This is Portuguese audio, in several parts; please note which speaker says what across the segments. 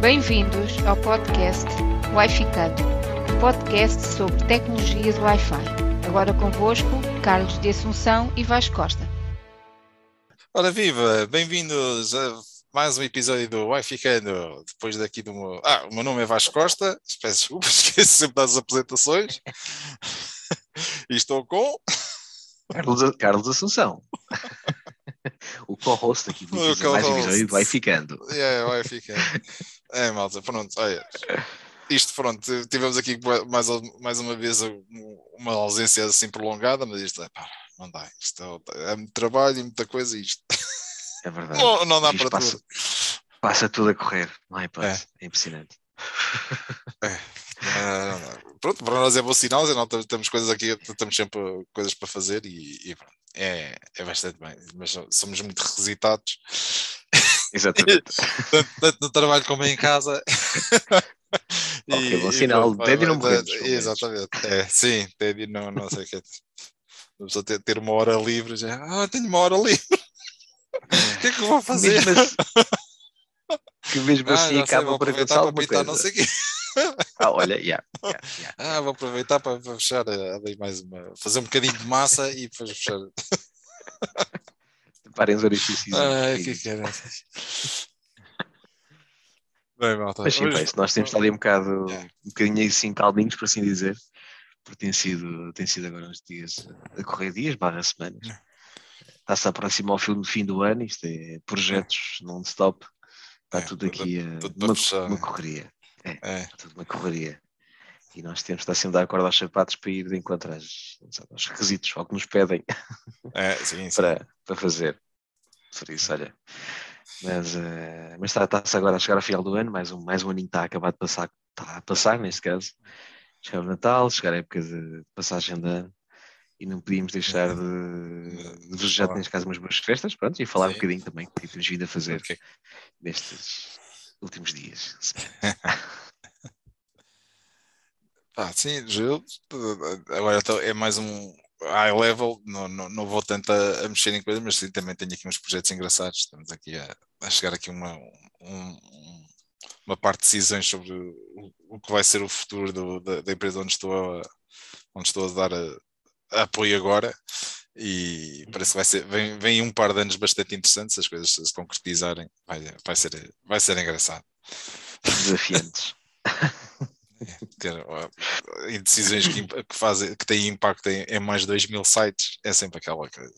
Speaker 1: Bem-vindos ao podcast Wi-Ficando, um podcast sobre tecnologias Wi-Fi. Agora convosco, Carlos de Assunção e Vasco Costa.
Speaker 2: Ora viva, bem-vindos a mais um episódio do Wi-Ficando. Depois daqui do meu... Ah, o meu nome é Vasco Costa, peço desculpa, esqueço sempre das apresentações. e estou com...
Speaker 3: Carlos, Carlos Assunção. o co-host aqui
Speaker 2: O
Speaker 3: mais
Speaker 2: co-host.
Speaker 3: episódio vai ficando.
Speaker 2: É, vai ficando. É, malta, pronto, olha. Isto, pronto, tivemos aqui mais, mais uma vez uma ausência assim prolongada, mas isto é, pá, não dá. Isto é, é muito trabalho e muita coisa. Isto
Speaker 3: É verdade.
Speaker 2: não, não dá para
Speaker 3: passa,
Speaker 2: tudo.
Speaker 3: passa tudo a correr, não é hipótese. É, impressionante.
Speaker 2: Ah, dá. pronto, para nós é bom sinal, nós temos- coisas aqui, temos sempre coisas para fazer e, e pronto, é, é bastante bem, mas somos muito requisitados,
Speaker 3: Exatamente.
Speaker 2: tanto, tanto no trabalho como em casa.
Speaker 3: Ok, bom sinal. Teddy não menos.
Speaker 2: Exatamente, é, sim, Teddy não, não sei o que é. Uma ter, ter uma hora livre, já, ah, tenho uma hora livre. O que é que eu vou fazer?
Speaker 3: Mesmo assim, que mesmo
Speaker 2: Ah,
Speaker 3: assim
Speaker 2: sei,
Speaker 3: acaba por acontecer alguma coisa.
Speaker 2: não sei o quê.
Speaker 3: Ah, olha, yeah, yeah, yeah.
Speaker 2: Ah, vou aproveitar para, para fechar eh, ali mais uma. Fazer um bocadinho de massa e depois fechar.
Speaker 3: Parem os orifícios.
Speaker 2: Ai, que caralho. Bem, malta.
Speaker 3: Mas sim, nós temos estado aí um bocado,
Speaker 2: Yeah.
Speaker 3: um bocadinho assim calminhos, por assim dizer, porque tem sido, tem sido agora uns dias a correr dias, barra semanas.
Speaker 2: Yeah.
Speaker 3: Está-se a aproximar o fim, fim do ano, isto é projetos non-stop, está tudo
Speaker 2: tudo-
Speaker 3: aqui a,
Speaker 2: tudo
Speaker 3: uma, uma correria,
Speaker 2: É,
Speaker 3: tudo uma correria. E nós temos de estar sempre a dar corda aos sapatos para ir de encontro às- aos requisitos, ao que nos pedem
Speaker 2: é, sim, sim.
Speaker 3: para, para fazer. Por isso, olha. Mas, eh, mas está, está-se agora a chegar ao final do ano, mais um, mais um aninho está a acabar de passar, está a passar neste caso. Chegar o Natal, chegar a época de passagem de ano e não podíamos deixar de, de desejar, neste caso, umas boas festas, pronto, e falar um
Speaker 2: Sim.
Speaker 3: bocadinho também que temos vindo a fazer
Speaker 2: Ok.
Speaker 3: nestes últimos dias.
Speaker 2: Pá, sim, eu, agora é mais um high level, não, não, não vou tanto a, a mexer em coisas, mas sim, também tenho aqui uns projetos engraçados. Estamos aqui a, a chegar aqui uma, um- um- uma parte de decisões sobre o, o que vai ser o futuro do- da, da empresa onde estou a, onde estou a dar a- apoio agora. E parece que vai ser, vem, vem um par de anos bastante interessantes, se as coisas se concretizarem, vai, vai, ser, vai ser engraçado.
Speaker 3: Desafiantes.
Speaker 2: em decisões que, que fazem que têm impacto em, em mais de 2 mil sites é sempre aquela coisa.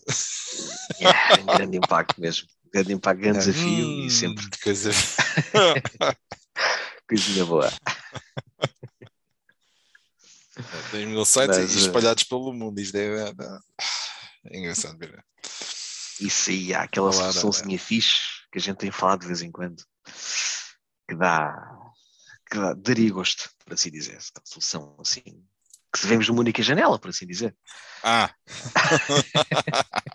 Speaker 3: Yeah, um grande impacto mesmo. Grande impacto, grande desafio
Speaker 2: Hum,
Speaker 3: e sempre
Speaker 2: coisa.
Speaker 3: coisinha boa.
Speaker 2: 2 mil sites
Speaker 3: Mas,
Speaker 2: espalhados pelo mundo. Isto é, é- é engraçado ver.
Speaker 3: Isso aí, há aquela soluçãozinha fixe que a gente tem falado de vez em quando, que dá, que dá, daria gosto, por assim dizer. Aquela solução assim, que se vemos numa única janela, por assim dizer.
Speaker 2: Ah,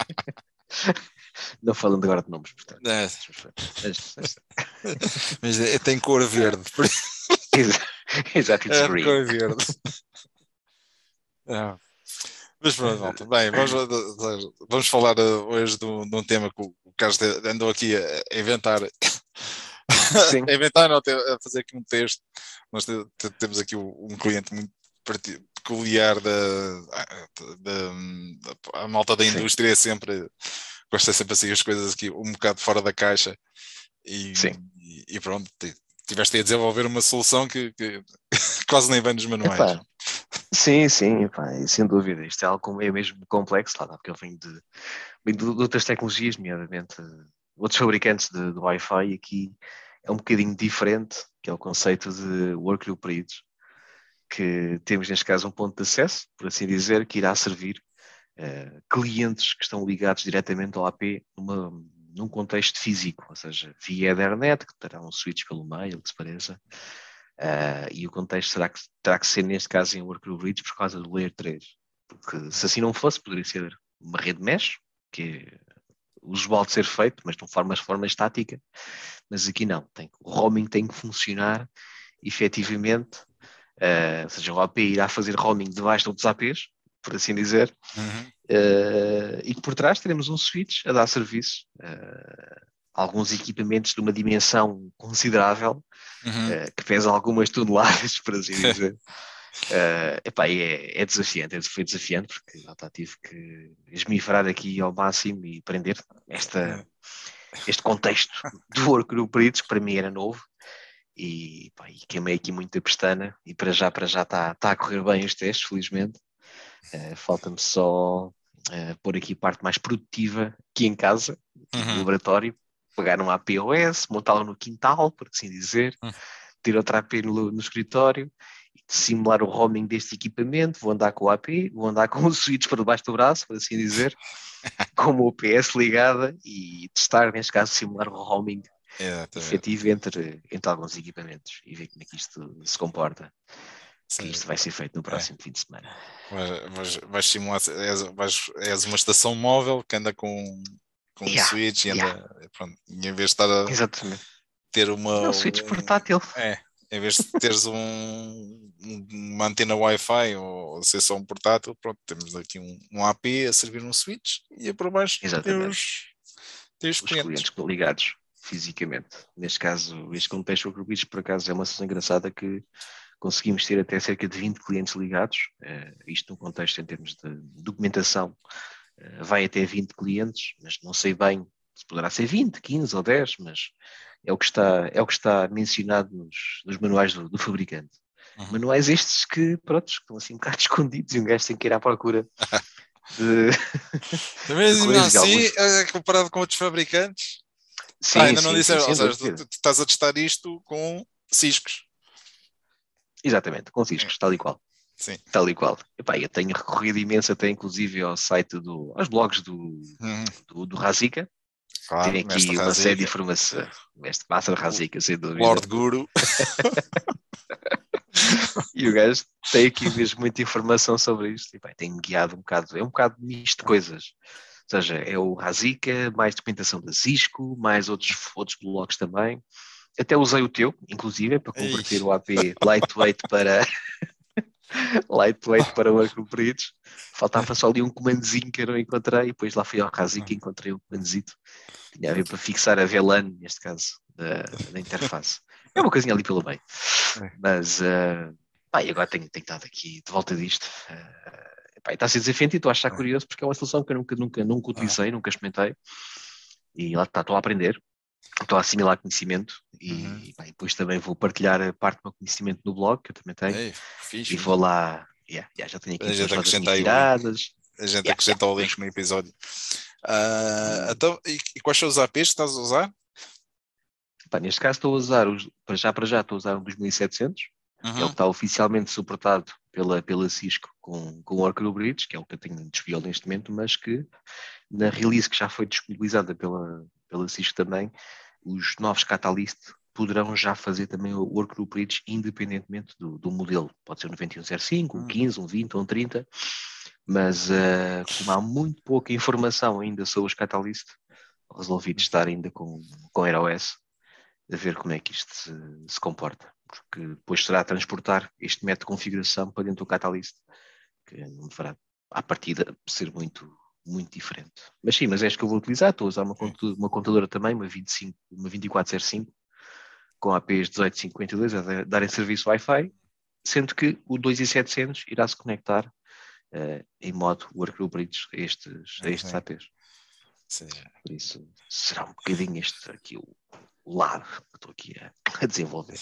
Speaker 3: Não falando agora de nomes, portanto.
Speaker 2: é,
Speaker 3: Mas- mas-
Speaker 2: mas é- tem cor verde.
Speaker 3: Exato, it's
Speaker 2: É cor verde. É. Mas pronto, malta. Bem, vamos, vamos falar eh, hoje de um, de um tema que o Carlos andou aqui a inventar.
Speaker 3: Sim.
Speaker 2: a inventar, não, a fazer aqui um texto. Nós te- te- temos aqui um cliente muito peculiar da, da, da- malta da indústria é sempre gosta sempre assim as coisas aqui um bocado fora da caixa e,
Speaker 3: Sim.
Speaker 2: e, e pronto, ti- tiveste a desenvolver uma solução que, que quase nem vem nos manuais.
Speaker 3: Epá, Sim, sim, epá, e sem dúvida. Isto é algo é mesmo complexo, lá, porque eu venho de, venho de, outras tecnologias, nomeadamente eh, outros fabricantes de, de Wi-Fi, e aqui é um bocadinho diferente, que é o conceito de workgroup períodos, que temos neste caso um ponto de acesso, por assim dizer, que irá servir eh, clientes que estão ligados diretamente ao AP numa, num contexto físico, ou seja, via Ethernet, que terá um switch pelo meio, que se pareça, Uh, e o contexto terá que, terá que ser, neste caso, em Workgroup Bridge por causa do Layer 3. Porque se assim não fosse, poderia ser uma rede mesh, que é usual de ser feito, mas de forma, de forma estática. Mas aqui não. Tem, o roaming tem que funcionar efetivamente. Uh, ou seja, o AP irá fazer roaming debaixo de outros APs, por assim dizer,
Speaker 2: Uhum.
Speaker 3: Uh, e que por trás teremos um switch a dar serviço. Uh, alguns equipamentos de uma dimensão considerável, uhum. uh, que pesa algumas toneladas, por assim dizer. Uh, epá, é, é desafiante, é, foi desafiante, porque já tá, tive que esmifrar aqui ao máximo e aprender esta, este contexto do workgroup Peritos, que para mim era novo, e, pá, e queimei aqui muito a pestana, e para já, para já está tá a correr bem os testes, felizmente. Uh, Falta-me só uh, pôr aqui a parte mais produtiva aqui em casa, uhum. no laboratório, pegar um APOS, montá-lo no quintal, por assim dizer, uhum. ter outra AP no, no escritório simular o roaming deste equipamento, vou andar com o AP, vou andar com os switch para debaixo do braço, por assim dizer, com o OPS ligada e testar, neste caso, simular o roaming Exatamente. efetivo entre, entre alguns equipamentos e ver como é que isto se comporta. Que isto vai ser feito no é. próximo é. fim de semana.
Speaker 2: Mas, vais simular, és, vais, és uma estação móvel que anda com, com yeah, um switch e anda, yeah. pronto, em vez de estar a
Speaker 3: Exatamente.
Speaker 2: ter uma.
Speaker 3: Switch um, portátil.
Speaker 2: É, em vez de teres um, uma antena Wi-Fi ou ser só um portátil, pronto, temos aqui um, um AP a servir um switch e é por baixo
Speaker 3: temos, os, os clientes. clientes ligados fisicamente. Neste caso, este contexto Group por acaso é uma situação engraçada que conseguimos ter até cerca de 20 clientes ligados, uh, isto no contexto em termos de documentação, vai até 20 clientes, mas não sei bem se poderá ser 20, 15 ou 10, mas é o que está, é o que está mencionado nos, nos manuais do, do fabricante. Uhum. Manuais estes que, pronto, estão assim um bocado escondidos e um gajo tem que ir à procura de.
Speaker 2: Também de assim, alguns... É comparado com outros fabricantes. Sim, ah, ainda sim, não disseram, ou seja, tu, tu, estás a testar isto com ciscos.
Speaker 3: Exatamente, com ciscos, tal e qual.
Speaker 2: Sim.
Speaker 3: Tal e qual. Epá, eu tenho recorrido imenso até inclusive ao site do, aos blogs do, uhum. do, do Razica, Claro, Tem aqui uma série de informação. Mestre Master Razika, sem dúvida.
Speaker 2: Lord Guru.
Speaker 3: e o gajo tem aqui mesmo muita informação sobre isto. E, bem, tem guiado um bocado, é um bocado misto de coisas. Ou seja, é o Razika, mais documentação da Cisco, mais outros, outros blogs também. Até usei o teu, inclusive, para converter Ixi. o AP lightweight para lightweight para o cumpridos. Faltava só ali um comandozinho que eu não encontrei, e depois lá fui ao Razika e encontrei um comandozito. Tinha a ver para fixar a VLAN, neste caso, da, da interface. É uma coisinha ali pelo meio. É. Mas, uh, pá, e agora tenho, tenho estado aqui de volta disto. Uh, pá, está a ser desafiante e estou a achar é. curioso porque é uma solução que eu nunca, nunca, nunca utilizei, nunca experimentei. E lá está, estou a aprender estou a assimilar conhecimento e, uhum. bem, depois também vou partilhar a parte do meu conhecimento no blog, que eu também tenho. Ei, fixe, e vou lá, yeah, yeah, já tenho aqui
Speaker 2: a gente acrescenta tiradas. A gente yeah, acrescenta yeah. o link no episódio. Uh, então, e, e, quais são os APs que estás a usar?
Speaker 3: Pá, neste caso estou a usar, os, para já para já estou a usar um 2700, uhum. que é o que está oficialmente suportado pela, pela Cisco com, com o Oracle Bridge, que é o que eu tenho disponível neste momento, mas que na release que já foi disponibilizada pela, pela Cisco também, os novos Catalyst poderão já fazer também o Workgroup Bridge independentemente do, do modelo. Pode ser um 9105, um 15, hum. um 20 ou um 30, mas uh, como há muito pouca informação ainda sobre os Catalyst, resolvi testar ainda com, com AirOS, a ver como é que isto se, se, comporta. Porque depois será transportar este método de configuração para dentro do Catalyst, que não deverá, à partida, ser muito muito diferente. Mas sim, mas é que eu vou utilizar. Estou a usar uma, contadora, uma contadora também, uma, 25, uma 2405, com APs 1852 a darem serviço Wi-Fi, sendo que o 2700 irá se conectar uh, em modo Workgroup Bridge a estes, a estes APs. Sim. Por isso será um bocadinho este aqui o, o lado que estou aqui a, a desenvolver.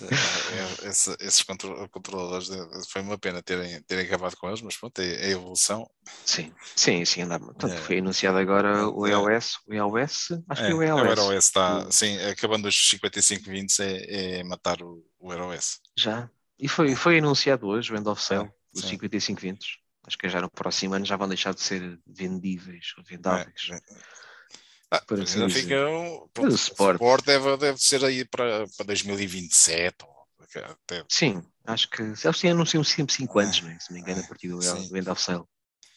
Speaker 2: É, esse, esses controladores foi uma pena terem, terem acabado com eles, mas pronto, é, é a evolução.
Speaker 3: Sim, sim, sim. Portanto, é. foi anunciado agora o EOS, o EOS, acho que é o EOS.
Speaker 2: O EOS está, sim, acabando os 5520 é, é matar o, o EOS.
Speaker 3: Já, e foi, foi anunciado hoje o end of sale dos 5520. Acho que já no próximo ano já vão deixar de ser vendíveis ou vendáveis. É,
Speaker 2: ah, para ainda fica um, o Sport, deve, deve ser aí para, para 2027. Até...
Speaker 3: Sim, acho que eles anunciam sempre 5 anos, né? se não me engano, a partir do, do End of Sale.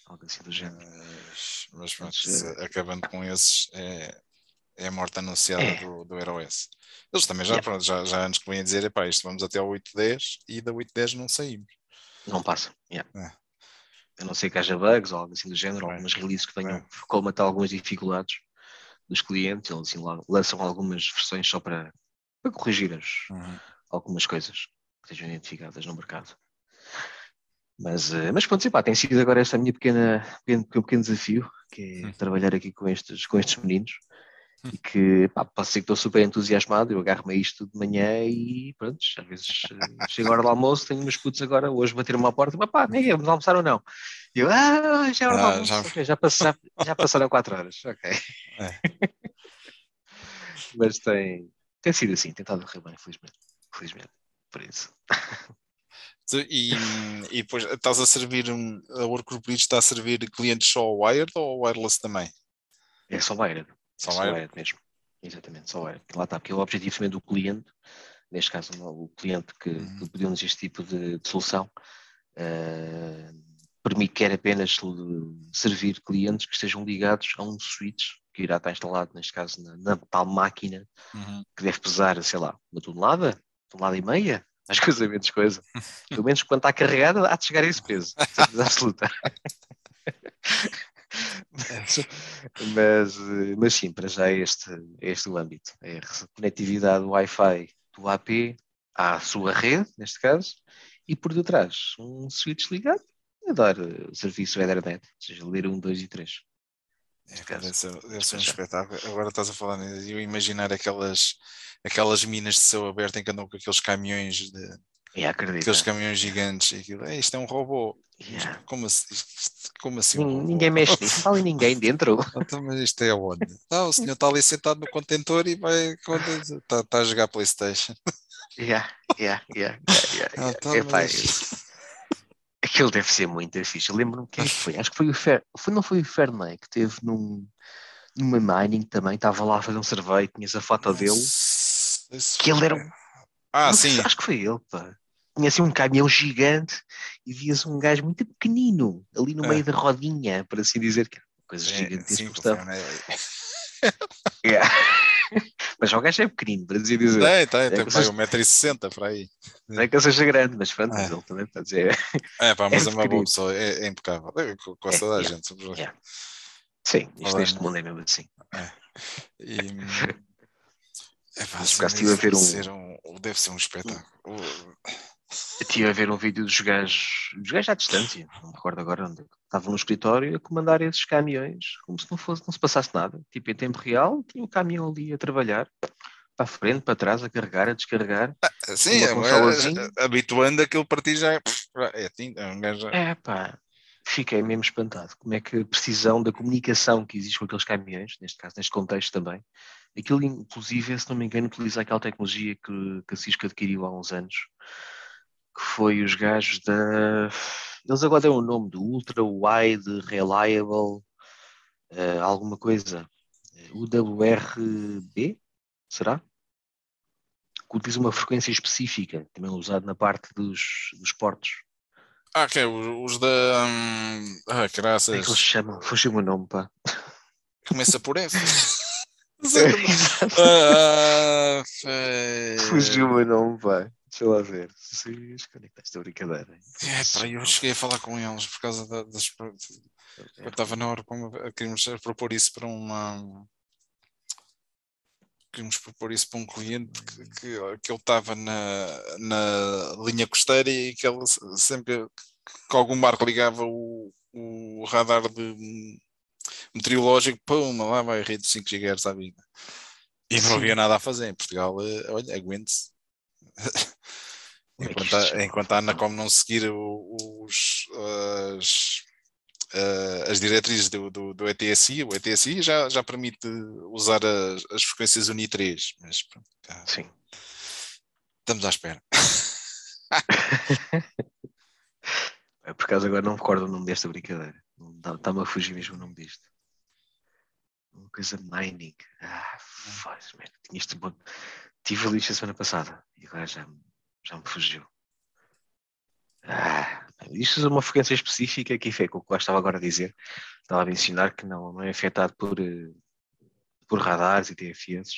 Speaker 3: Algo assim do género.
Speaker 2: Mas, mas, mas uh... acabando com esses, é, é a morte anunciada é. do, do Heroes. Eles também já, yeah. pronto, já, já antes que vêm a dizer, epá, isto vamos até ao 8.10 e da 8.10 não saímos.
Speaker 3: Não passa. Yeah. É. A não ser que haja bugs ou algo assim do género, algumas releases que venham
Speaker 2: bem.
Speaker 3: colmatar algumas dificuldades dos clientes, eles lançam algumas versões só para, para corrigir as,
Speaker 2: Uhum.
Speaker 3: algumas coisas que sejam identificadas no mercado. Mas, eh, mas pronto, sim, pá, tem sido agora esta minha pequena, pequeno, pequeno, desafio, que é trabalhar aqui com estes, com estes meninos. E que pá, posso dizer que estou super entusiasmado. Eu agarro-me a isto de manhã e pronto, às vezes eh, chego a hora do almoço, tenho meus putos agora, hoje bater-me à porta, mas pá, nem vamos almoçar ou não? E eu, ah, já é hora do
Speaker 2: Ah,
Speaker 3: almoço,
Speaker 2: já-
Speaker 3: ok, já, pass- já- passaram quatro horas, ok.
Speaker 2: É.
Speaker 3: mas tem, tem sido assim, tem estado a correr bem, felizmente. Felizmente, por isso.
Speaker 2: E, e depois estás a servir, a Workgroup Lead está a servir clientes só wired ou wireless também?
Speaker 3: É só wired.
Speaker 2: Só
Speaker 3: É só
Speaker 2: wired?
Speaker 3: wired mesmo. Exatamente, só wired. Lá está, porque é o objetivo também do cliente, neste caso o cliente que,
Speaker 2: Uhum.
Speaker 3: que pediu-nos este tipo de, de solução, eh, permite quer apenas servir clientes que estejam ligados a um switch que irá estar instalado, neste caso, na, na tal máquina
Speaker 2: Uhum.
Speaker 3: que deve pesar, sei lá, uma tonelada, tonelada e meia, às coisas menos coisa. Pelo menos quando está carregada, há de chegar a esse peso, certeza absoluta. mas, mas sim, para já é este, é este o âmbito. É a conectividade Wi-Fi do AP à sua rede, neste caso, e por detrás um switch ligado a dar o serviço Ethernet, ou seja, ler 1, 2 e 3.
Speaker 2: É, deve ser, deve ser um espetáculo. Agora estás a falar nisso, eu imaginar aquelas, aquelas minas de céu aberto em que andam com aqueles caminhões, de,
Speaker 3: acredita.
Speaker 2: aqueles caminhões gigantes. E aquilo, "É, isto é um robô.
Speaker 3: Yeah.
Speaker 2: Como assim? Como assim?
Speaker 3: Ninguém mexe nisso, não está ali ninguém dentro.
Speaker 2: Então, mas isto é onde? Ah, o senhor está ali sentado no contentor e vai. Está, está a jogar Playstation.
Speaker 3: Yeah, yeah, yeah, yeah, yeah,
Speaker 2: Ah, então,
Speaker 3: Epá,
Speaker 2: mas-
Speaker 3: Aquilo deve ser muito. Eu lembro-me quem é que foi. Acho que foi o Fer... foi, não foi o Ferney que teve num, numa mining também, estava lá a fazer um survey, tinhas a foto dele.
Speaker 2: Isso
Speaker 3: Que ele era um-
Speaker 2: Ah,
Speaker 3: Não sei,
Speaker 2: sim.
Speaker 3: Acho que foi ele, pá. Tinha assim um caminhão gigante e vias um gajo muito pequenino ali no
Speaker 2: É.
Speaker 3: meio da rodinha, por assim dizer, que era uma coisa
Speaker 2: É,
Speaker 3: gigantesca.
Speaker 2: sim,
Speaker 3: que estava.
Speaker 2: foi, né?
Speaker 3: Yeah. Mas o gajo é pequenino, para assim dizer.
Speaker 2: Tem, tem, tem pai,
Speaker 3: vocês-
Speaker 2: 1,60m para aí.
Speaker 3: Não é que ele seja grande, mas pronto,
Speaker 2: É.
Speaker 3: mas ele também está a dizer.
Speaker 2: É, pá, mas
Speaker 3: É
Speaker 2: é, uma boa pessoa, é, é impecável. É, com, com
Speaker 3: É,
Speaker 2: toda a
Speaker 3: yeah,
Speaker 2: gente.
Speaker 3: yeah. Sim, isto neste mundo é mesmo assim.
Speaker 2: E, é, pá,
Speaker 3: Mas,
Speaker 2: sim,
Speaker 3: por acaso, estive a
Speaker 2: deve,
Speaker 3: ver um-
Speaker 2: ser um, deve ser um espetáculo.
Speaker 3: Eu estive a ver um vídeo dos gajos, dos gajos à distância, não me recordo agora onde. Estavam no escritório a comandar esses caminhões, como se não, fosse, não se passasse nada. Tipo, em tempo real, tinha o caminhão ali a trabalhar, para a frente, para trás, a carregar, a descarregar.
Speaker 2: Sim,
Speaker 3: Uma
Speaker 2: é,
Speaker 3: consolazinha.
Speaker 2: é, habituando aquilo para ti já é. É, tinta, é um gajo.
Speaker 3: É pá, fiquei mesmo espantado. Como é que a precisão da comunicação que existe com aqueles caminhões, neste caso, neste contexto também, aquilo, inclusive, se não me engano, utiliza aquela tecnologia que, que a Cisco adquiriu há uns anos, que foi os gajos da. Eles agora deram o nome do Ultra Wide Reliable, eh, alguma coisa. UWRB? Será? Que utiliza uma frequência específica, também usado na parte dos, dos portos.
Speaker 2: Ah, que é os, os da. hum, ah,
Speaker 3: Como é que eles
Speaker 2: graças.
Speaker 3: chamam? Fugiu-me o nome, pá.
Speaker 2: Começa por F. Sei como- Ah, fe-
Speaker 3: Fugiu-me o nome, pá. Deixa lá ver. É que está esta brincadeira?
Speaker 2: É, pá, eu cheguei a falar com eles por causa da- das. Eu estava na hora como queríamos propor isso para uma. Queríamos propor isso para um cliente que, que, que ele estava na, na linha costeira e que ele se- sempre que algum barco ligava o, o radar de meteorológico, pum, lá vai a rede de 5 GHz à vida. E não havia nada a fazer. Em Portugal, eh, olha, aguente-se.
Speaker 3: É
Speaker 2: Enquanto,
Speaker 3: se
Speaker 2: a, enquanto a Anacom não seguir os, as, eh, as diretrizes do, do, do ETSI, o ETSI já, já permite usar as, as frequências Uni 3, mas pronto,
Speaker 3: Sim.
Speaker 2: estamos à espera.
Speaker 3: É, Por acaso agora não me recordo o nome desta brincadeira. Está-me a fugir mesmo o nome disto. Uma coisa mining. Ah, faz, man. Tinha isto bom. Tive a semana passada e agora já, me- já me fugiu. Ah, isto é uma frequência específica que é o que eu estava agora a dizer. Estava a mencionar que não, não é afetado por, eh, por radares e TFS,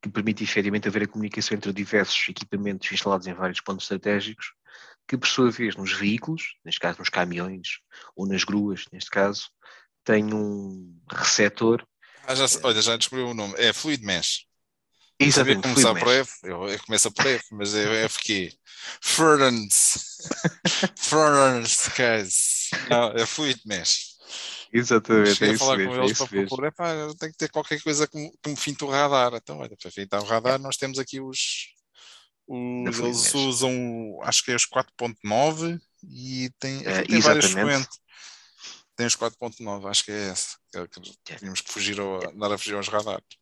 Speaker 3: que permite efetivamente haver a comunicação entre diversos equipamentos instalados em vários pontos estratégicos que por sua vez nos veículos, neste caso nos caminhões ou nas gruas, neste caso, tem um receptor.
Speaker 2: Ah, já, olha, já descobriu o nome. É Fluid Mesh.
Speaker 3: Exatamente.
Speaker 2: Sabia começar por F, eu, eu começo por F, mas é F que Furnace. Furnace case. Não, é Fluid Mesh.
Speaker 3: Exatamente.
Speaker 2: Cheguei
Speaker 3: é
Speaker 2: a falar
Speaker 3: mesmo,
Speaker 2: com
Speaker 3: é
Speaker 2: eles para procurar, pá, tem que ter qualquer coisa que me, que me finte o radar. Então, olha, para fintar o radar, nós temos aqui os. os eles usam, acho que é os 4.9 e tem,
Speaker 3: É,
Speaker 2: tem várias frequentes. Tem os 4.9, acho que é esse. Que, é que
Speaker 3: É.
Speaker 2: tínhamos que fugir ao, andar a fugir aos radares.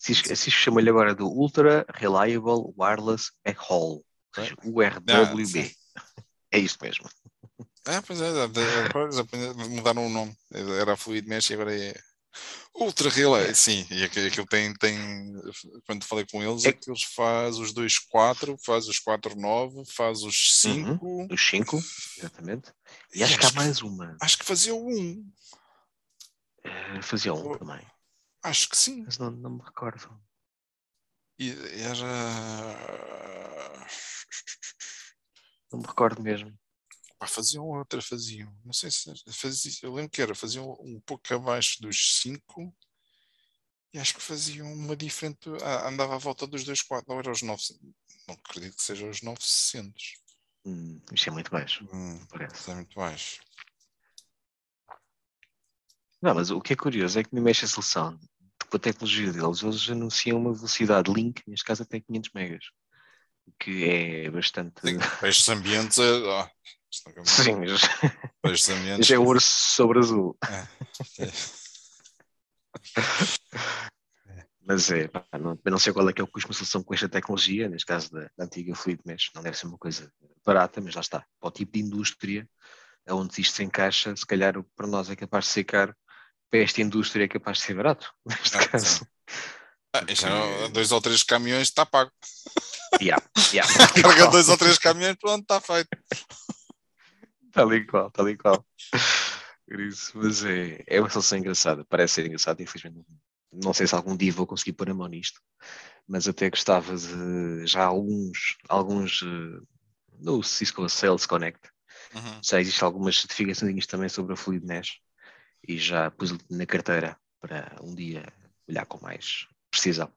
Speaker 3: Cisco, chama-lhe agora do Ultra Reliable Wireless Backhaul, seja, URWB. É isso mesmo.
Speaker 2: Ah, pois é, apenas mudaram o nome. Era Fluid Mesh e agora é Ultra Relay. Sim, e aqu- aquilo tem, tem. Quando falei com eles,
Speaker 3: É-
Speaker 2: aqueles faz os 2.4, faz os 4.9, faz os 5.
Speaker 3: Os 5, exatamente. E
Speaker 2: E
Speaker 3: acho que há
Speaker 2: acho que-
Speaker 3: mais uma.
Speaker 2: Acho que fazia o 1.
Speaker 3: Eh, Fazia um também,
Speaker 2: Acho que sim.
Speaker 3: mas não, não me recordo.
Speaker 2: E era.
Speaker 3: Não me recordo mesmo.
Speaker 2: Pá, faziam outra, faziam. Não sei se fazia. Eu lembro que era, faziam um pouco abaixo dos 5 e acho que faziam uma diferente. ah, andava à volta dos 2.4, não era os 900. Não acredito que seja os 900.
Speaker 3: Hum, isto é muito baixo,
Speaker 2: Hum,
Speaker 3: parece.
Speaker 2: isso é muito baixo.
Speaker 3: Não, mas o que é curioso é que no mexe a solução, com a tecnologia deles, eles anunciam uma velocidade link, neste caso até 500 megas, o que é bastante.
Speaker 2: Sim, para estes ambientes é. é
Speaker 3: Sim, mas
Speaker 2: Para estes ambientes.
Speaker 3: já é ouro sobre azul.
Speaker 2: é.
Speaker 3: Mas é, pá, não, não sei qual é que é o custo de solução com esta tecnologia, neste caso da, da antiga Fluid Mesh, não deve ser uma coisa barata, mas lá está. Para o tipo de indústria onde isto se encaixa, se calhar para nós é capaz de ser caro, para esta indústria é capaz de ser barato, neste
Speaker 2: Ah,
Speaker 3: caso.
Speaker 2: Ah, é, dois ou três caminhões está pago.
Speaker 3: Yeah, yeah.
Speaker 2: Carga dois ou três caminhões, pronto, está feito.
Speaker 3: Tal e qual, tal e qual. Por isso, mas é, é uma solução engraçada, parece ser engraçada, infelizmente não sei se algum dia vou conseguir pôr a mão nisto, mas até gostava de já alguns, alguns eh, no Cisco Sales Connect,
Speaker 2: Uhum.
Speaker 3: já existem algumas certificações também sobre a Fluid Mesh e já pus na carteira para um dia olhar com mais precisão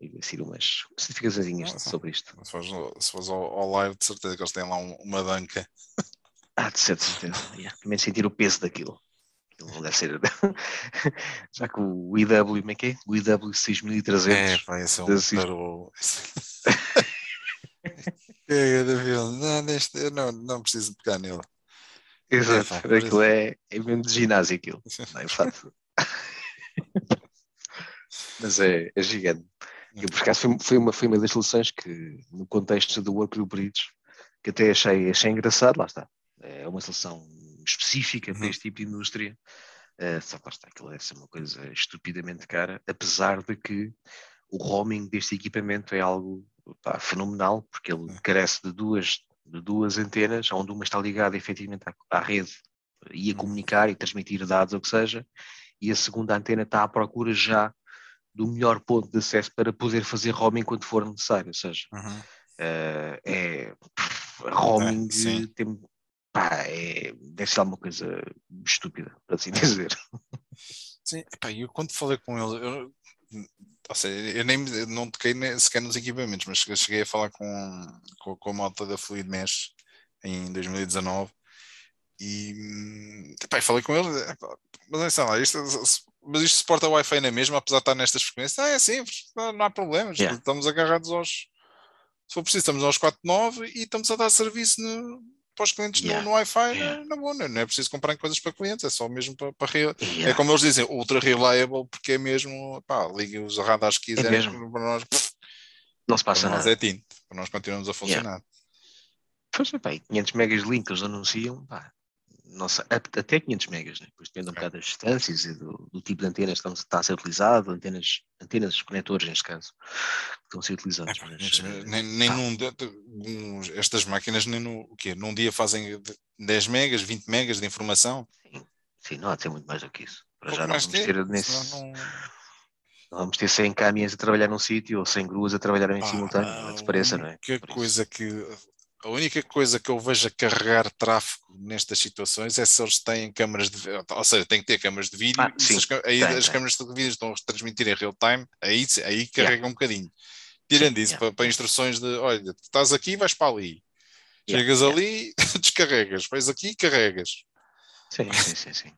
Speaker 3: e ver se umas certificações sobre isto.
Speaker 2: Se fores, se fores ao, ao live, de certeza que eles têm lá um- uma banca.
Speaker 3: Ah, de certo, certeza. Yeah. Também sentir o peso daquilo. Aquilo não deve ser. Já que o IW, como é que é? O IW 6300.
Speaker 2: pá, esse é um tarô. David. Não, neste, eu não, não preciso pegar nele.
Speaker 3: Exato.
Speaker 2: por
Speaker 3: aquilo é, é mesmo de ginásio aquilo. Não é fato. Mas é, é gigante. E por acaso foi, foi, uma, foi uma das soluções que, no contexto do Work Group Bridge, que até achei, achei engraçado, lá está. É uma solução específica para
Speaker 2: Uhum.
Speaker 3: este tipo de indústria. Eh, só que lá está, aquilo deve ser uma coisa estupidamente cara, apesar de que o roaming deste equipamento é algo pá, fenomenal, porque ele
Speaker 2: Uhum.
Speaker 3: carece de duas, de duas antenas, onde uma está ligada efetivamente à, à rede e a
Speaker 2: Uhum.
Speaker 3: comunicar e transmitir dados, ou que seja, e a segunda antena está à procura já do melhor ponto de acesso para poder fazer roaming quando for necessário, ou seja,
Speaker 2: Uhum.
Speaker 3: eh, é roaming
Speaker 2: É,
Speaker 3: tem, pá, é, deve ser alguma coisa estúpida, para assim dizer.
Speaker 2: Sim, epá, eu quando falei com ele, eu, ou seja, eu nem eu não toquei sequer nos equipamentos, mas cheguei- cheguei a falar com, com, com a malta da Fluid Mesh em 2019 e hum, epá, eu falei com ele, mas sei lá, isto, mas isto suporta Wi-Fi na mesma, apesar de estar nestas frequências? Ah, é simples, não, não há problemas,
Speaker 3: Yeah.
Speaker 2: estamos agarrados aos, se for preciso, estamos aos 4.9 e estamos a dar serviço no- para os clientes no-
Speaker 3: Yeah.
Speaker 2: no, Wi-Fi,
Speaker 3: Yeah.
Speaker 2: na, na boa, não, não é preciso comprar coisas para clientes, é só mesmo para, para é
Speaker 3: Yeah.
Speaker 2: como eles dizem, ultra reliable, porque é mesmo, pá, liguem os radares que quiserem,
Speaker 3: mesmo.
Speaker 2: para nós, pff,
Speaker 3: Não se passa
Speaker 2: para nós
Speaker 3: nada.
Speaker 2: é tinto, para nós continuamos a funcionar.
Speaker 3: Pois é, pá, e 500 megas de link que eles anunciam, pá, nossa, até 500 megas, né? depois depende um
Speaker 2: É.
Speaker 3: bocado das distâncias e do, do tipo de antenas que está a ser utilizado, antenas, antenas, conectores neste caso, que estão a ser
Speaker 2: É,
Speaker 3: utilizados.
Speaker 2: pá,
Speaker 3: mas,
Speaker 2: estes-
Speaker 3: eh,
Speaker 2: nem, nem
Speaker 3: pá,
Speaker 2: num, estas máquinas nem no, o quê? num dia fazem de- 10 megas, 20 megas de informação.
Speaker 3: Sim, não há de ser muito mais do que isso. Para
Speaker 2: Pouco
Speaker 3: já não vamos
Speaker 2: que é,
Speaker 3: ter nesse,
Speaker 2: não-
Speaker 3: não vamos ter 100 caminhões a trabalhar num sítio ou 100 gruas a trabalhar em
Speaker 2: Pá,
Speaker 3: simultâneo, não desapareça, não é? Por isso.
Speaker 2: coisa que a única coisa que eu vejo a carregar tráfego nestas situações é se eles têm câmaras de ou seja, têm que ter câmaras de vídeo
Speaker 3: Ah, sim,
Speaker 2: as, aí
Speaker 3: tem,
Speaker 2: as
Speaker 3: tem.
Speaker 2: câmaras de vídeo estão a transmitir em real time, aí, aí carrega um bocadinho. Tirando
Speaker 3: Sim,
Speaker 2: isso,
Speaker 3: yeah,
Speaker 2: para, para instruções de olha, tu estás aqui, vais para ali.
Speaker 3: Yeah,
Speaker 2: Chegas
Speaker 3: yeah.
Speaker 2: ali, descarregas, vais aqui, carregas.
Speaker 3: Sim, sim, sim, sim.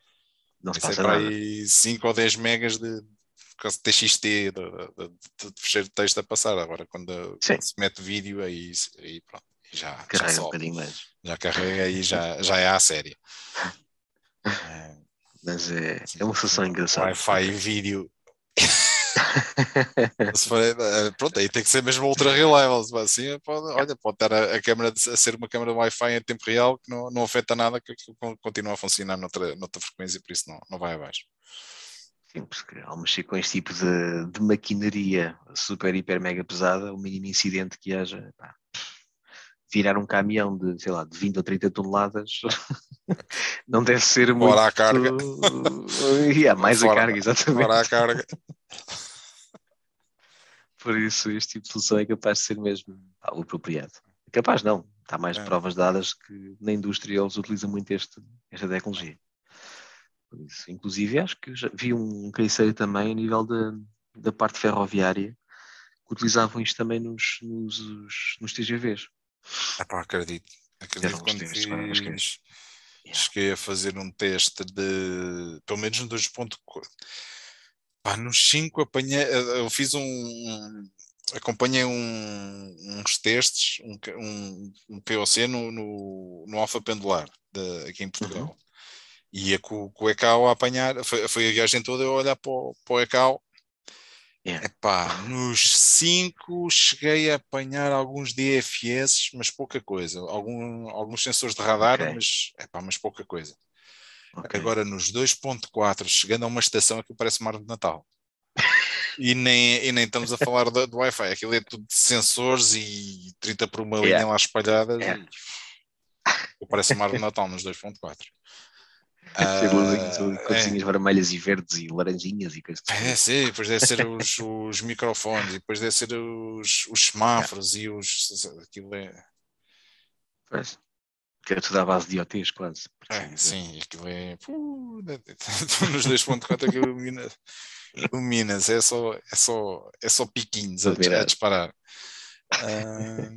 Speaker 3: Não se
Speaker 2: é
Speaker 3: passa nada.
Speaker 2: aí 5 ou 10 megas de, de TXT, de, de, de, de fecheiro de texto a passar. Agora, quando, quando se mete vídeo, aí, aí pronto, já, já
Speaker 3: Carrega um
Speaker 2: sobe.
Speaker 3: bocadinho mais.
Speaker 2: Já carrega e já, já é à série. É,
Speaker 3: Mas é, é uma solução engraçada.
Speaker 2: Wi-Fi e vídeo. For, eh, pronto, aí tem que ser mesmo ultra reliable. Assim, pode, olha, pode estar a, a câmera de- a ser uma câmera Wi-Fi em tempo real que não, não afeta nada, que con- continua a funcionar noutra, noutra frequência, por isso não, não vai abaixo.
Speaker 3: Sim, porque ao mexer com este tipo de, de maquinaria super, hiper, mega pesada, o mínimo incidente que haja, pá, virar um caminhão de, sei lá, de 20 ou 30 toneladas não deve ser muito...
Speaker 2: Fora a carga.
Speaker 3: E há mais
Speaker 2: Fora-
Speaker 3: a carga, exatamente.
Speaker 2: Fora a carga.
Speaker 3: Por isso, este tipo de solução é capaz de ser mesmo pá, o apropriado. Capaz não, está mais
Speaker 2: É.
Speaker 3: provas dadas que na indústria eles utilizam muito este, esta tecnologia. Por isso, inclusive, acho que já vi um case também a nível da, da parte ferroviária que utilizavam isto também nos, nos, nos TGVs.
Speaker 2: Epá, acredito. Acredito quando
Speaker 3: testes, pá, é.
Speaker 2: fiz.
Speaker 3: Yeah.
Speaker 2: Cheguei a fazer um teste de pelo menos no 2.4. Pá, nos 5 apanhei. Eu fiz um. Acompanhei um- uns testes, um, um, um POC no, no, no Alfa Pendular, de- aqui em Portugal.
Speaker 3: Uhum.
Speaker 2: Ia com, com o ECAO a apanhar, foi, foi a viagem toda eu olhar para o, para o ECAO.
Speaker 3: Yeah.
Speaker 2: Epá, nos 5 cheguei a apanhar alguns DFS, mas pouca coisa. Algum, alguns sensores de radar,
Speaker 3: Ok.
Speaker 2: mas, epá, mas pouca coisa.
Speaker 3: Ok.
Speaker 2: Agora nos 2.4, chegando a uma estação, aquilo parece uma árvore de Natal. E nem, e nem estamos a falar do, do Wi-Fi, aquilo é tudo de sensores e 30 por uma linha
Speaker 3: Yeah.
Speaker 2: lá espalhadas.
Speaker 3: Yeah.
Speaker 2: E parece uma árvore de Natal nos 2.4.
Speaker 3: Tem luzinhas,
Speaker 2: Ah, é.
Speaker 3: coisinhas vermelhas e verdes e laranjinhas e coisas
Speaker 2: É, sim, depois deve ser os, os microfones, e depois deve ser os, os semáforos e os. Aquilo é.
Speaker 3: Pois. Que é tudo à base de IoTs, quase. assim
Speaker 2: É,
Speaker 3: dizer.
Speaker 2: sim, aquilo é. puh, nos 2.4 aquilo ilumina, ilumina-se, é só, é só, é só piquinhos a,
Speaker 3: A
Speaker 2: disparar. Ah,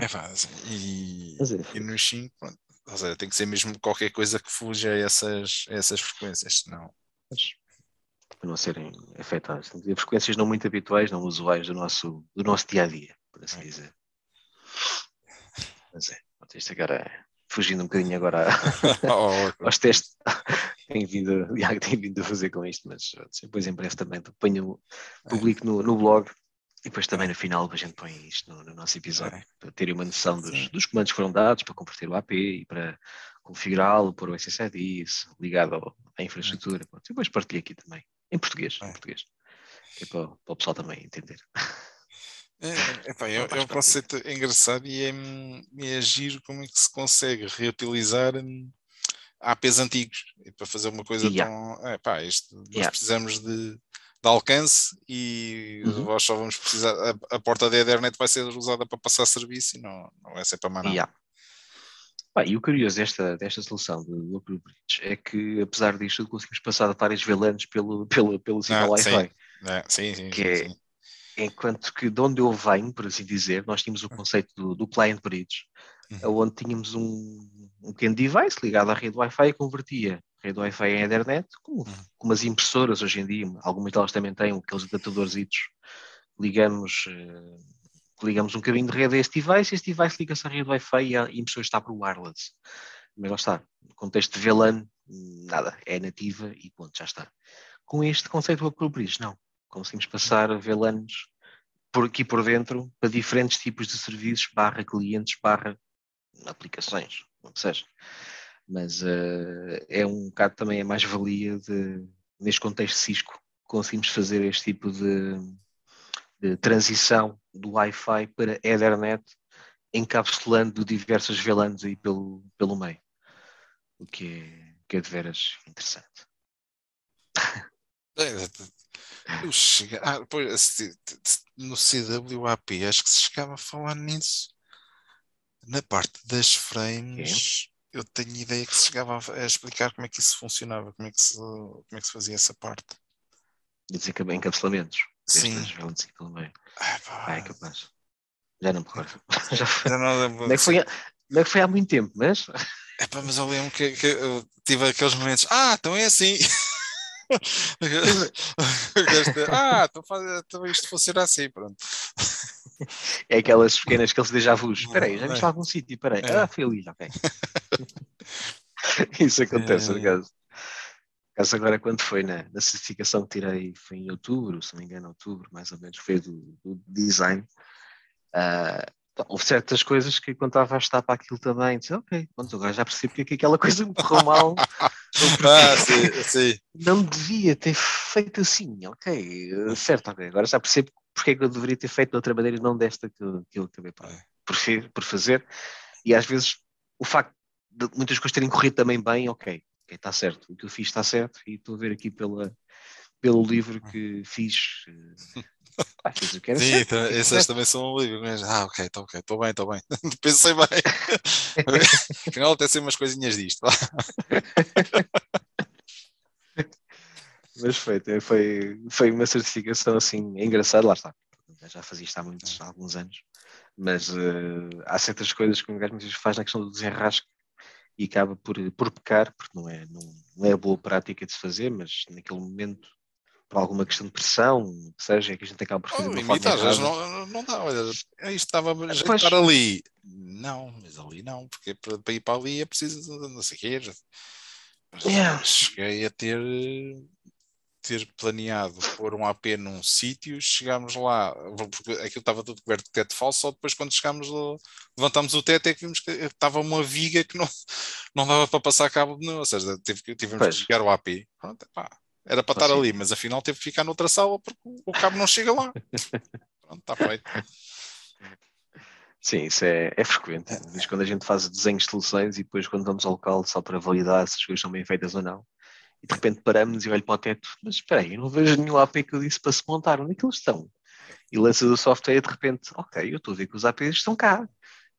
Speaker 2: é fácil. E,
Speaker 3: Mas é,
Speaker 2: e nos 5, pronto, ou seja, tem que ser mesmo qualquer coisa que fuja a essas, a essas frequências, senão.
Speaker 3: para não serem de frequências não muito habituais, não usuais do nosso, do nosso dia a dia, por assim
Speaker 2: É.
Speaker 3: dizer. Mas é, isto agora é, fugindo um bocadinho agora
Speaker 2: Oh,
Speaker 3: aos testes tenho vindo, tenho vindo a fazer com isto, mas depois em breve também ponho, publico no, no blog e depois também no final a gente põe isto no, no nosso episódio
Speaker 2: É.
Speaker 3: para terem uma noção dos, dos comandos que foram dados para converter o AP e para configurá-lo, pôr o SSID ligado ao- à infraestrutura. E depois partilho aqui também, em português,
Speaker 2: É.
Speaker 3: em português. Que é para, o- para o pessoal também entender.
Speaker 2: É, epá, é,
Speaker 3: Não
Speaker 2: é
Speaker 3: faz
Speaker 2: um conceito engraçado e é, é giro como é que se consegue reutilizar hum, APs antigos e para fazer uma coisa
Speaker 3: Yeah.
Speaker 2: tão. É, pá, isto, nós
Speaker 3: Yeah.
Speaker 2: precisamos de, de alcance e
Speaker 3: Uhum.
Speaker 2: nós só vamos precisar. A, a porta da Ethernet vai ser usada para passar serviço e não, não vai ser para mais nada.
Speaker 3: Yeah. Pá, e o curioso desta, desta solução do, Open Bridge é que, apesar disto, conseguimos passar vários VLANs pelo, pelo, pelo sinal
Speaker 2: Ah, sim.
Speaker 3: Wi-Fi.
Speaker 2: É, sim, sim,
Speaker 3: Que
Speaker 2: sim,
Speaker 3: é-. Enquanto que de onde eu venho, por assim dizer, nós tínhamos o conceito do, do Client Bridge,
Speaker 2: Uhum.
Speaker 3: onde tínhamos um, um pequeno device ligado à rede Wi-Fi e convertia a rede Wi-Fi em Ethernet, como,
Speaker 2: Uhum.
Speaker 3: como as impressoras hoje em dia, algumas delas também têm aqueles adaptadores ligamos, eh, ligamos um caminho de rede a este device, este device liga-se à rede Wi-Fi e a impressora está por wireless. Mas lá está, no contexto de VLAN, nada, é nativa e ponto, já está. Com este conceito do Bridge, não. Conseguimos passar VLANs por aqui por dentro para diferentes tipos de serviços, barra clientes, barra aplicações, o que seja. Mas eh, é um bocado também a mais-valia de, neste contexto Cisco, conseguimos fazer este tipo de, de transição do Wi-Fi para Ethernet, encapsulando diversas VLANs aí pelo, pelo meio. O que é, que é de veras interessante.
Speaker 2: É, eu cheguei, ah, pois, no CWAP acho que se chegava a falar nisso. Na parte das frames, eu tenho ideia que se chegava a, explicar como é que isso funcionava, como é que se, como é que se fazia essa parte.
Speaker 3: Dizer que encapsulamentos.
Speaker 2: Sim.
Speaker 3: Meio.
Speaker 2: Ah, pá.
Speaker 3: Ah, é capaz. Já não me recordo. Já foi,
Speaker 2: Já não lembro.
Speaker 3: não, é que foi, há- não é que foi há muito tempo, mas
Speaker 2: Epá, mas eu lembro que, que eu tive aqueles momentos. Ah, então é assim. Ah, então, então isto funciona assim, pronto.
Speaker 3: É aquelas pequenas que eles déjà vus. Espera aí, já viste
Speaker 2: é.
Speaker 3: algum sítio? Espera aí.
Speaker 2: É.
Speaker 3: Ah, foi ali, ok. Isso acontece,
Speaker 2: É.
Speaker 3: por acaso. Por acaso agora quando foi na, na certificação que tirei, foi em outubro, se não me engano, outubro, mais ou menos, foi do, do design. Pá, houve certas coisas que quando estava a estar para aquilo também, disse, ok, pronto, agora já percebi porque é que aquela coisa me correu mal.
Speaker 2: Ah, sim, sim.
Speaker 3: não devia ter feito assim, ok, certo, ok, agora já percebo porque é que eu deveria ter feito de outra maneira e não desta que, que eu acabei por,
Speaker 2: É.
Speaker 3: por, por fazer, e às vezes o facto de muitas coisas terem corrido também bem, ok, ok, está certo, o que eu fiz está certo, e estou a ver aqui pela, pelo livro que fiz, pá, fiz o que era
Speaker 2: Sim,
Speaker 3: certo,
Speaker 2: então,
Speaker 3: correto.
Speaker 2: também são um livro. mas, Ah, ok, está ok, estou bem, estou bem. Pensei bem. Afinal, até sei umas coisinhas disto.
Speaker 3: Mas foi, foi, foi uma certificação assim engraçada, lá está. Já fazia isto há muitos, há alguns anos, mas eh, há certas coisas que um gajo muitas vezes faz na questão do desenrasque e acaba por, por pecar, porque não é, não, não é a boa prática de se fazer, mas naquele momento, por alguma questão de pressão, o que seja, é que a gente acaba por fazer
Speaker 2: Oh,
Speaker 3: uma
Speaker 2: imita,
Speaker 3: forma
Speaker 2: às vezes não, não dá. Olha, isto estava a jeito de
Speaker 3: Pois.
Speaker 2: estar ali. Não, mas ali não, porque para, para ir para ali é preciso não sei o quê. Mas
Speaker 3: Yeah.
Speaker 2: Cheguei a ter, ter planeado pôr um AP num sítio, chegámos lá, porque aquilo estava tudo coberto de teto falso, só depois quando chegámos lá, levantámos o teto é que vimos que estava uma viga que não, não dava para passar cabo nenhum, ou seja, tivemos
Speaker 3: Pois.
Speaker 2: que chegar o AP. Pronto, pá, era para estar
Speaker 3: sim.
Speaker 2: ali, mas afinal teve que ficar noutra sala porque o- cabo não chega lá. Pronto, está feito.
Speaker 3: Sim, isso é, é frequente. Mas quando a gente faz desenhos de soluções e depois quando vamos ao local só para validar se as coisas estão bem feitas ou não, e de repente paramos e olho para o teto, mas espera aí, eu não vejo nenhum AP que eu disse para se montar, onde é que eles estão? E lanças o software e de repente, ok, eu estou a ver que os APs estão cá,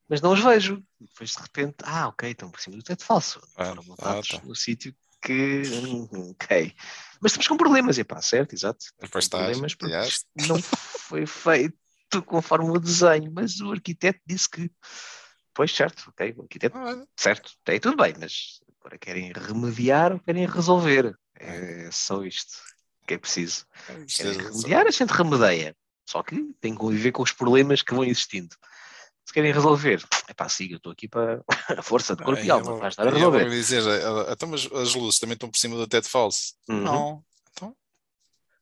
Speaker 3: mas não os vejo. E depois de repente, ah, ok, estão por cima do teto falso.
Speaker 2: Ah,
Speaker 3: Foram montados
Speaker 2: ah, tá.
Speaker 3: no sítio que, hum, ok. Mas estamos com problemas, e pá, certo, exato.
Speaker 2: Depois
Speaker 3: Com
Speaker 2: estás.
Speaker 3: problemas porque
Speaker 2: já.
Speaker 3: isto não foi feito conforme o desenho, mas o arquiteto disse que. Pois, certo, ok, o arquiteto,
Speaker 2: Ah,
Speaker 3: certo, tem tudo bem, mas agora querem remediar ou querem resolver. É só isto que é preciso.
Speaker 2: isto
Speaker 3: Querem
Speaker 2: é-
Speaker 3: remediar, a gente remedeia. Só que tem que conviver com os problemas que vão existindo. Se querem resolver, é pá, siga, eu estou aqui para a força de corpo e alma,
Speaker 2: vou-
Speaker 3: vai estar a
Speaker 2: aí eu vou
Speaker 3: resolver.
Speaker 2: dizer, então, mas as luzes também estão por cima do teto falso.
Speaker 3: Uhum.
Speaker 2: Não. Então.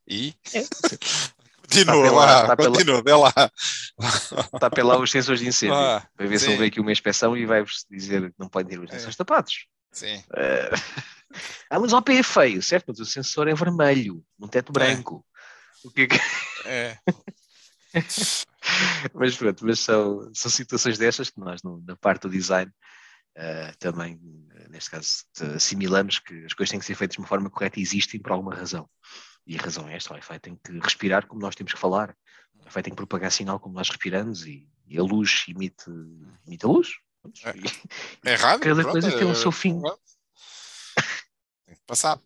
Speaker 2: E?
Speaker 3: É,
Speaker 2: Continua
Speaker 3: pela-
Speaker 2: lá,
Speaker 3: está pela-
Speaker 2: continua, vê lá.
Speaker 3: Está pela os sensores de incêndio.
Speaker 2: Ah,
Speaker 3: Vai ver se
Speaker 2: sim.
Speaker 3: vem aqui uma inspeção e vai-vos dizer que não podem ter os
Speaker 2: É.
Speaker 3: sensores tapados.
Speaker 2: Sim.
Speaker 3: Eh, Ah, mas o OP é feio, certo? Mas o sensor é vermelho, num teto branco. O que é que-
Speaker 2: É.
Speaker 3: mas pronto, mas são, são situações destas que nós, no- na parte do design, eh, também, eh, neste caso, assimilamos que as coisas têm que ser feitas de uma forma correta e existem por alguma razão. E a razão é esta: o Wi-Fi tem que respirar como nós temos que falar, o Wi-Fi tem que propagar sinal como nós respiramos e, e a luz emite, emite a luz.
Speaker 2: É. É rádio.
Speaker 3: Cada
Speaker 2: pronto,
Speaker 3: coisa tem o
Speaker 2: é-
Speaker 3: seu fim.
Speaker 2: Tem que passar.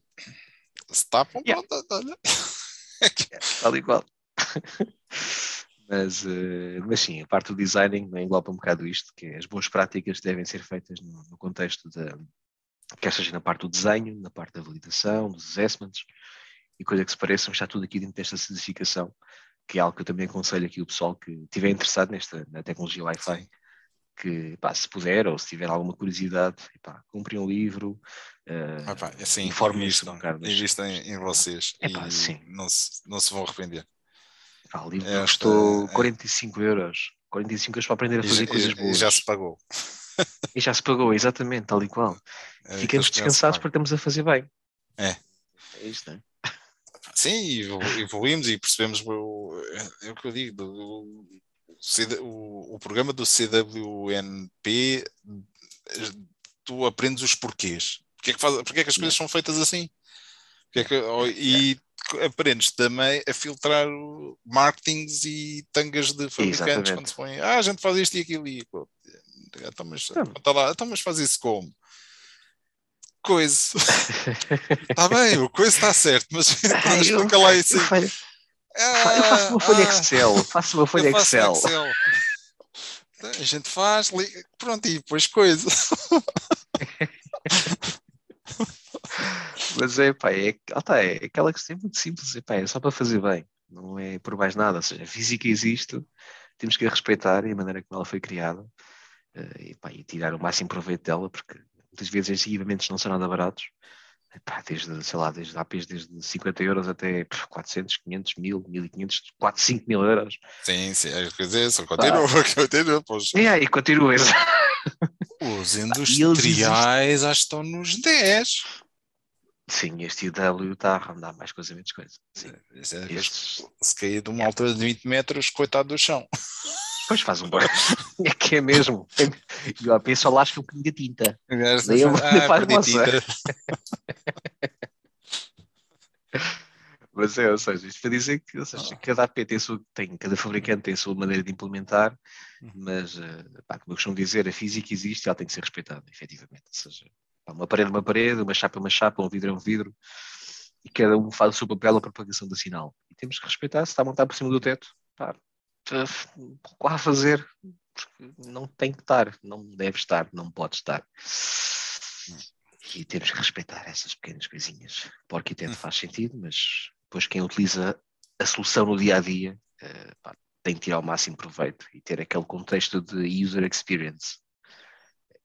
Speaker 2: Se tapam,
Speaker 3: Yeah.
Speaker 2: pronto, olha.
Speaker 3: tal e qual. mas, eh, mas sim, a parte do designing né, engloba um bocado isto, que é as boas práticas devem ser feitas no, no contexto da, quer seja na parte do desenho, na parte da validação, dos assessments, e coisa que se pareça, está tudo aqui dentro desta certificação, que é algo que eu também aconselho aqui o pessoal que estiver interessado nesta, na tecnologia Wi-Fi. Que pá, se puder ou se tiver alguma curiosidade, compre um livro, eh,
Speaker 2: Ah, pá, assim,
Speaker 3: informem-se um bocado.
Speaker 2: em, vocês
Speaker 3: Epá,
Speaker 2: e
Speaker 3: sim.
Speaker 2: não se, não se vão arrepender.
Speaker 3: pá, o livro
Speaker 2: Esta-
Speaker 3: custou
Speaker 2: é.
Speaker 3: 45 euros. 45 euros para aprender a
Speaker 2: E,
Speaker 3: fazer
Speaker 2: e-
Speaker 3: coisas
Speaker 2: e
Speaker 3: boas.
Speaker 2: já se pagou.
Speaker 3: E já se pagou, exatamente, tal e qual.
Speaker 2: É,
Speaker 3: Ficamos
Speaker 2: já se
Speaker 3: descansados porque estamos a fazer bem.
Speaker 2: É.
Speaker 3: É isto, não é?
Speaker 2: Sim, e evolu- evoluímos e percebemos o, é, é o que eu digo, o, programa do CWNP, tu aprendes os porquês. Porque é que, faz, porque é que as coisas são feitas assim? É que- e aprendes também a filtrar marketings e tangas de fabricantes
Speaker 3: Exatamente.
Speaker 2: quando se põem, ah, a gente faz isto e aquilo e aquilo. Então, mas,
Speaker 3: Então.
Speaker 2: tá lá, então, mas faz isso como? Coisa. Está bem, o coisa está certo, mas
Speaker 3: Ah, eu-
Speaker 2: explica lá isso
Speaker 3: eu,
Speaker 2: aí.
Speaker 3: Eu faço uma folha
Speaker 2: Ah,
Speaker 3: Excel, faço uma folha Excel.
Speaker 2: Excel. A gente faz, pronto, e depois coisa.
Speaker 3: Mas é, pá, é, ah, tá, é aquela questão é muito simples, é, pá, é só para fazer bem, não é por mais nada. Ou seja, a física existe, temos que a respeitar e a maneira como ela foi criada eh, e, pá, e tirar o máximo proveito dela, porque muitas vezes estes equipamentos não são nada baratos. É, pá, desde, sei lá, desde APs desde 50 euros até pff, 400, 500, 1000, 1500, 4, 5 mil euros.
Speaker 2: Sim, sim, é, quer dizer, só continua, continua. Pois.
Speaker 3: E aí, continua.
Speaker 2: Os industriais acho que estão nos 10.
Speaker 3: Sim, este IW está a rondar mais coisa, menos coisa. Sim,
Speaker 2: Isso é,
Speaker 3: estes,
Speaker 2: Se cair de uma altura de 20 metros, coitado do chão.
Speaker 3: Pois faz um bom. é que é mesmo. E o AP só lasca um bocadinho de tinta. Nem eu-
Speaker 2: "Ah,
Speaker 3: faz
Speaker 2: perdi
Speaker 3: moça."
Speaker 2: tinta."
Speaker 3: Mas é, ou seja, isto para dizer que ou seja, cada AP tem, sua, tem, cada fabricante tem a sua maneira de implementar, mas, eh, pá, como eu costumo dizer, a física existe e ela tem que ser respeitada, efetivamente. Ou seja, pá, uma parede é uma parede, uma chapa é uma chapa, um vidro é um vidro, e cada um faz o seu papel na propagação do sinal. E temos que respeitar, se está a montar por cima do teto, pá, lá a fazer, porque não tem que estar, não deve estar, não pode estar. E temos que respeitar essas pequenas coisinhas. Para o arquiteto faz sentido, mas depois quem utiliza a solução no dia a dia eh, pá, tem que tirar o máximo proveito e ter aquele contexto de user experience.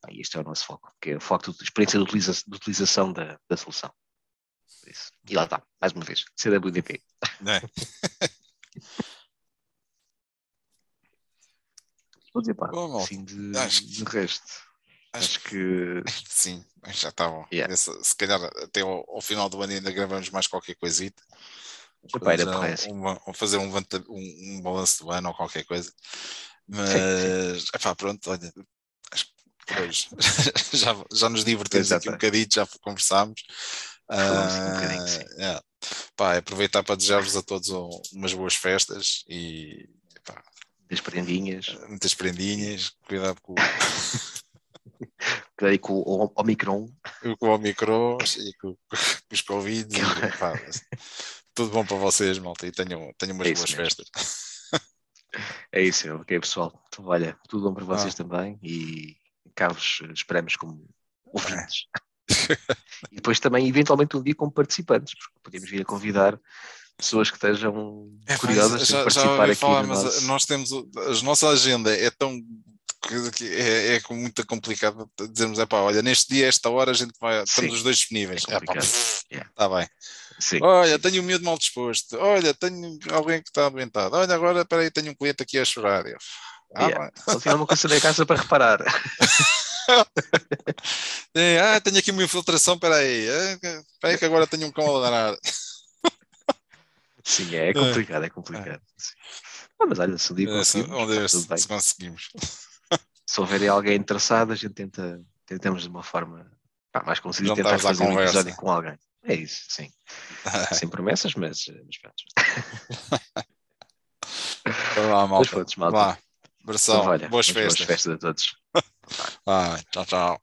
Speaker 3: Pá, e este é o nosso foco, que é o foco de experiência de, utiliza de utilização da, da solução. E lá está, mais uma vez, CWDP.
Speaker 2: Não é?
Speaker 3: Vou dizer, pá,
Speaker 2: Bom, malta,
Speaker 3: assim de,
Speaker 2: acho
Speaker 3: de resto.
Speaker 2: Acho
Speaker 3: que
Speaker 2: Sim, já está bom.
Speaker 3: Yeah.
Speaker 2: Se, se calhar até ao, ao final do ano ainda gravamos mais qualquer coisita.
Speaker 3: Epá, era
Speaker 2: uma- ou fazer um, um, um balanço do ano ou qualquer coisa. Mas,
Speaker 3: sim.
Speaker 2: epá, pronto, olha, acho que hoje já, já nos divertimos aqui um bocadinho, já conversámos.
Speaker 3: Aqui um
Speaker 2: Ah,
Speaker 3: sim.
Speaker 2: yeah. Pá, aproveitar para desejar-vos a todos um- umas boas festas e epá,
Speaker 3: das prendinhas,
Speaker 2: muitas prendinhas, cuidado com,
Speaker 3: daí com o Omicron,
Speaker 2: com o Omicron e com, com os Covid. E, pá, tudo bom para vocês, malta, e tenham, tenham umas
Speaker 3: É
Speaker 2: boas
Speaker 3: mesmo.
Speaker 2: festas.
Speaker 3: É isso, ok, pessoal. Então, olha, tudo bom para
Speaker 2: Ah.
Speaker 3: vocês também e cá vos esperamos como ouvintes. e depois também, eventualmente, um dia como participantes, porque podemos vir a convidar pessoas que estejam
Speaker 2: É,
Speaker 3: curiosas
Speaker 2: já, já
Speaker 3: participar aqui
Speaker 2: falar,
Speaker 3: no
Speaker 2: mas
Speaker 3: nosso...
Speaker 2: nós temos o- a nossa agenda é tão é, é muito complicado dizermos, é pá, olha, neste dia, esta hora a gente vai, estamos os dois disponíveis.
Speaker 3: é
Speaker 2: pá,
Speaker 3: complicado.
Speaker 2: pff,
Speaker 3: Yeah.
Speaker 2: tá bem.
Speaker 3: Sim,
Speaker 2: Olha,
Speaker 3: sim,
Speaker 2: tenho um miúdo mal disposto. Olha, tenho alguém que está adoentado. Olha, agora, espera aí, tenho um cliente aqui a chorar. Eu, Ah,
Speaker 3: Yeah. tinha uma coisa na casa para reparar.
Speaker 2: É, ah, tenho aqui uma infiltração, espera aí. É, Espera aí que agora tenho um cão a ladrar.
Speaker 3: Sim, é, é complicado, é complicado. Ah, mas olha, se um dia
Speaker 2: É, se-
Speaker 3: conseguimos, está tudo
Speaker 2: se, se conseguimos.
Speaker 3: se houver alguém interessado, a gente tenta, tentamos de uma forma pá, mais concisa tentar fazer um episódio com alguém. É isso, sim. Sem promessas, mas, mas pronto.
Speaker 2: Vamos lá, malta.
Speaker 3: pronto, malta.
Speaker 2: Vá. Versão.
Speaker 3: Então, olha,
Speaker 2: boas festas.
Speaker 3: Boas festas a todos.
Speaker 2: Vai, tchau, tchau.